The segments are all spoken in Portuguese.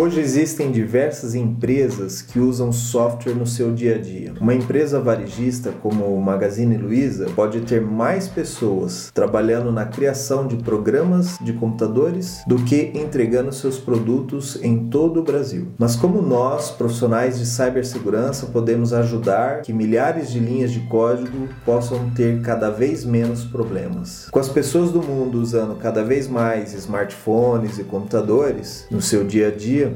Hoje existem diversas empresas que usam software no seu dia a dia. Uma empresa varejista como o Magazine Luiza pode ter mais pessoas trabalhando na criação de programas de computadores do que entregando seus produtos em todo o Brasil. Mas como nós, profissionais de cibersegurança, podemos ajudar que milhares de linhas de código possam ter cada vez menos problemas? Com as pessoas do mundo usando cada vez mais smartphones e computadores no seu dia a dia,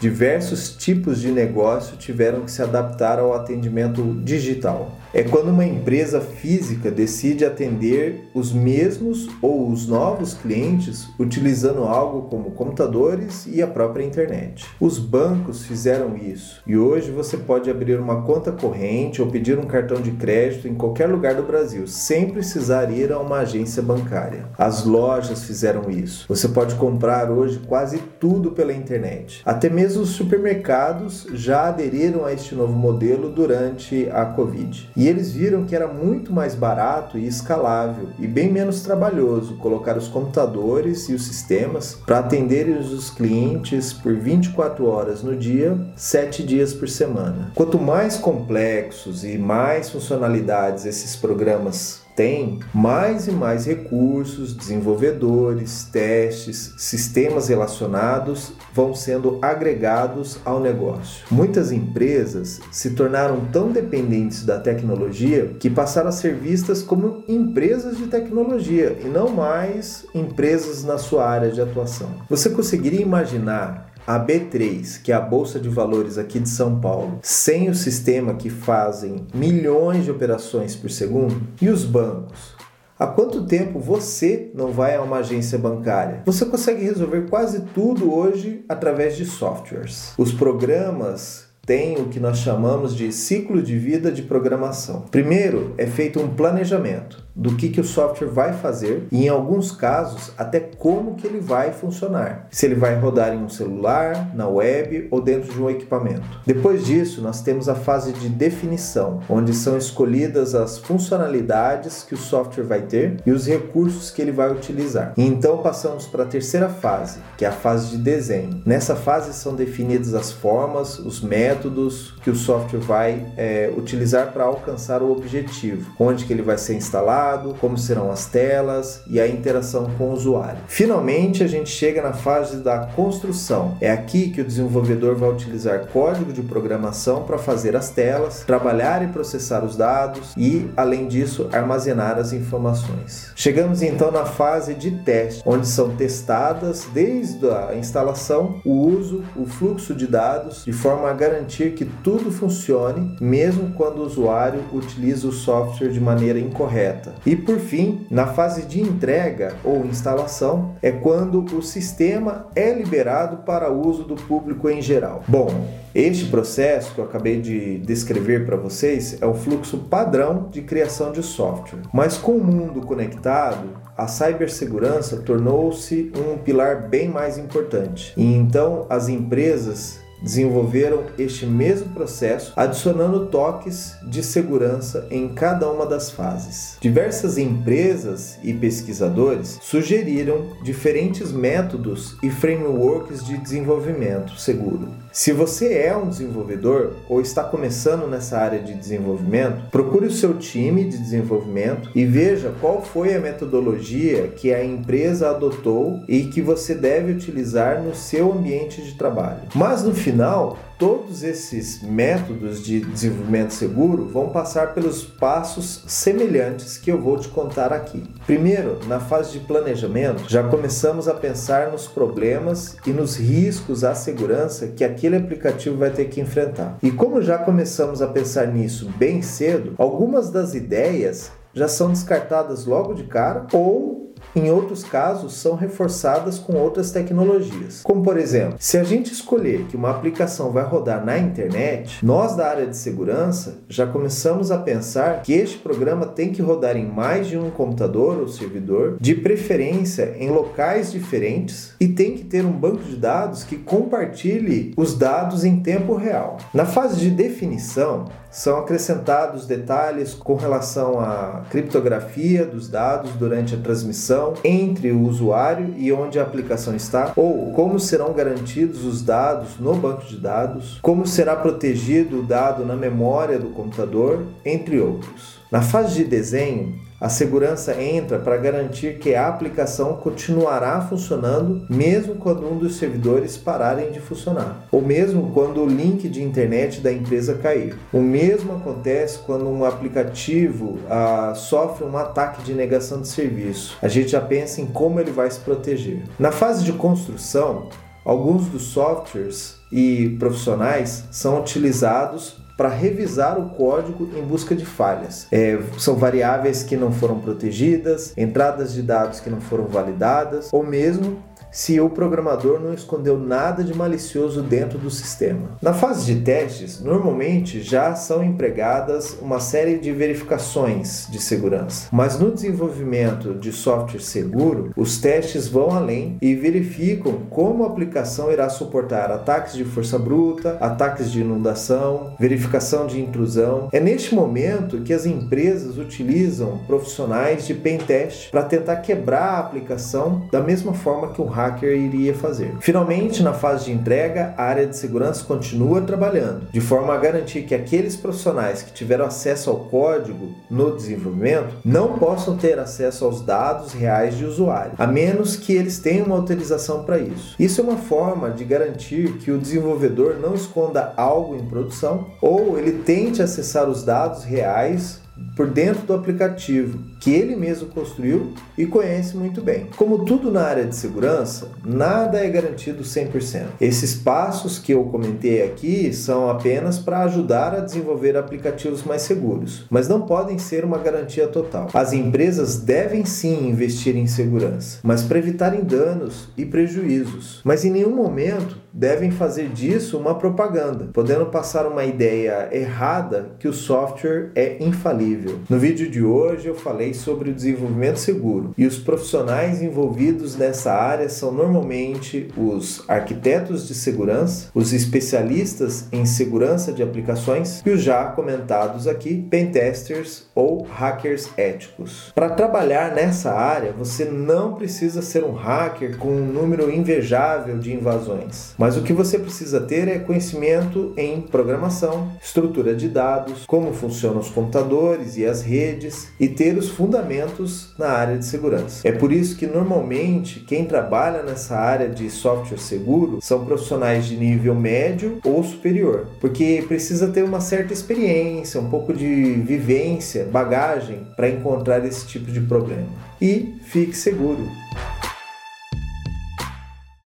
diversos tipos de negócio tiveram que se adaptar ao atendimento digital é quando uma empresa física decide atender os mesmos ou os novos clientes utilizando algo como computadores e a própria internet. Os bancos fizeram isso e hoje você pode abrir uma conta corrente ou pedir um cartão de crédito em qualquer lugar do Brasil sem precisar ir a uma agência bancária. As lojas fizeram isso. Você pode comprar hoje quase tudo pela internet. Até mesmo os supermercados já aderiram a este novo modelo durante a Covid. E eles viram que era muito mais barato e escalável e bem menos trabalhoso colocar os computadores e os sistemas para atenderem os clientes por 24 horas no dia, 7 dias por semana. Quanto mais complexos e mais funcionalidades esses programas tem mais e mais recursos, desenvolvedores, testes, sistemas relacionados vão sendo agregados ao negócio. Muitas empresas se tornaram tão dependentes da tecnologia que passaram a ser vistas como empresas de tecnologia e não mais empresas na sua área de atuação. Você conseguiria imaginar a B3, que é a bolsa de valores aqui de São Paulo, sem o sistema que fazem milhões de operações por segundo, e os bancos, Há quanto tempo você não vai a uma agência bancária? Você consegue resolver quase tudo hoje através de softwares. Os programas tem o que nós chamamos de ciclo de vida de programação. Primeiro é feito um planejamento do que, que o software vai fazer e, em alguns casos, até como que ele vai funcionar. Se ele vai rodar em um celular, na web ou dentro de um equipamento. Depois disso, nós temos a fase de definição, onde são escolhidas as funcionalidades que o software vai ter e os recursos que ele vai utilizar. E então passamos para a terceira fase, que é a fase de desenho. Nessa fase são definidas as formas, os métodos que o software vai é, utilizar para alcançar o objetivo, onde que ele vai ser instalado como serão as telas e a interação com o usuário. Finalmente, a gente chega na fase da construção. É aqui que o desenvolvedor vai utilizar código de programação para fazer as telas, trabalhar e processar os dados e, além disso, armazenar as informações. Chegamos então na fase de teste, onde são testadas desde a instalação, o uso, o fluxo de dados, de forma a garantir que tudo funcione, mesmo quando o usuário utiliza o software de maneira incorreta. E por fim, na fase de entrega ou instalação, é quando o sistema é liberado para uso do público em geral. Bom, este processo que eu acabei de descrever para vocês é o fluxo padrão de criação de software. Mas com o mundo conectado, a cibersegurança tornou-se um pilar bem mais importante. E então as empresas desenvolveram este mesmo processo, adicionando toques de segurança em cada uma das fases. Diversas empresas e pesquisadores sugeriram diferentes métodos e frameworks de desenvolvimento seguro. Se você é um desenvolvedor ou está começando nessa área de desenvolvimento, procure o seu time de desenvolvimento e veja qual foi a metodologia que a empresa adotou e que você deve utilizar no seu ambiente de trabalho. Mas no final, todos esses métodos de desenvolvimento seguro vão passar pelos passos semelhantes que eu vou te contar aqui. Primeiro, na fase de planejamento, já começamos a pensar nos problemas e nos riscos à segurança que aquele aplicativo vai ter que enfrentar. E como já começamos a pensar nisso bem cedo, algumas das ideias já são descartadas logo de cara ou em outros casos são reforçadas com outras tecnologias. Como por exemplo, se a gente escolher que uma aplicação vai rodar na internet, nós da área de segurança já começamos a pensar que este programa tem que rodar em mais de um computador ou servidor, de preferência em locais diferentes, e tem que ter um banco de dados que compartilhe os dados em tempo real. Na fase de definição, são acrescentados detalhes com relação à criptografia dos dados durante a transmissão entre o usuário e onde a aplicação está, ou como serão garantidos os dados no banco de dados, como será protegido o dado na memória do computador, entre outros. Na fase de desenho, a segurança entra para garantir que a aplicação continuará funcionando mesmo quando um dos servidores pararem de funcionar, ou mesmo quando o link de internet da empresa cair. O mesmo acontece quando um aplicativo ah, sofre um ataque de negação de serviço. A gente já pensa em como ele vai se proteger. Na fase de construção, alguns dos softwares e profissionais são utilizados para revisar o código em busca de falhas. É, são variáveis que não foram protegidas, entradas de dados que não foram validadas, ou mesmo se o programador não escondeu nada de malicioso dentro do sistema. Na fase de testes, normalmente já são empregadas uma série de verificações de segurança, mas no desenvolvimento de software seguro, os testes vão além e verificam como a aplicação irá suportar ataques de força bruta, ataques de inundação, verificação de intrusão. É neste momento que as empresas utilizam profissionais de pen test para tentar quebrar a aplicação da mesma forma que um hacker iria fazer. Finalmente, na fase de entrega, a área de segurança continua trabalhando, de forma a garantir que aqueles profissionais que tiveram acesso ao código no desenvolvimento não possam ter acesso aos dados reais de usuário, a menos que eles tenham uma autorização para isso. Isso é uma forma de garantir que o desenvolvedor não esconda algo em produção ou ele tente acessar os dados reais por dentro do aplicativo que ele mesmo construiu e conhece muito bem. Como tudo na área de segurança, nada é garantido 100%. Esses passos que eu comentei aqui são apenas para ajudar a desenvolver aplicativos mais seguros, mas não podem ser uma garantia total. As empresas devem sim investir em segurança, mas para evitarem danos e prejuízos. Mas em nenhum momento devem fazer disso uma propaganda, podendo passar uma ideia errada que o software é infalível. No vídeo de hoje eu falei sobre o desenvolvimento seguro e os profissionais envolvidos nessa área são normalmente os arquitetos de segurança, os especialistas em segurança de aplicações e os já comentados aqui, pentesters ou hackers éticos. Para trabalhar nessa área, você não precisa ser um hacker com um número invejável de invasões, mas o que você precisa ter é conhecimento em programação, estrutura de dados, como funcionam os computadores e as redes e ter os fundamentos na área de segurança. É por isso que normalmente quem trabalha nessa área de software seguro são profissionais de nível médio ou superior, porque precisa ter uma certa experiência, um pouco de vivência, bagagem para encontrar esse tipo de problema. E fique seguro.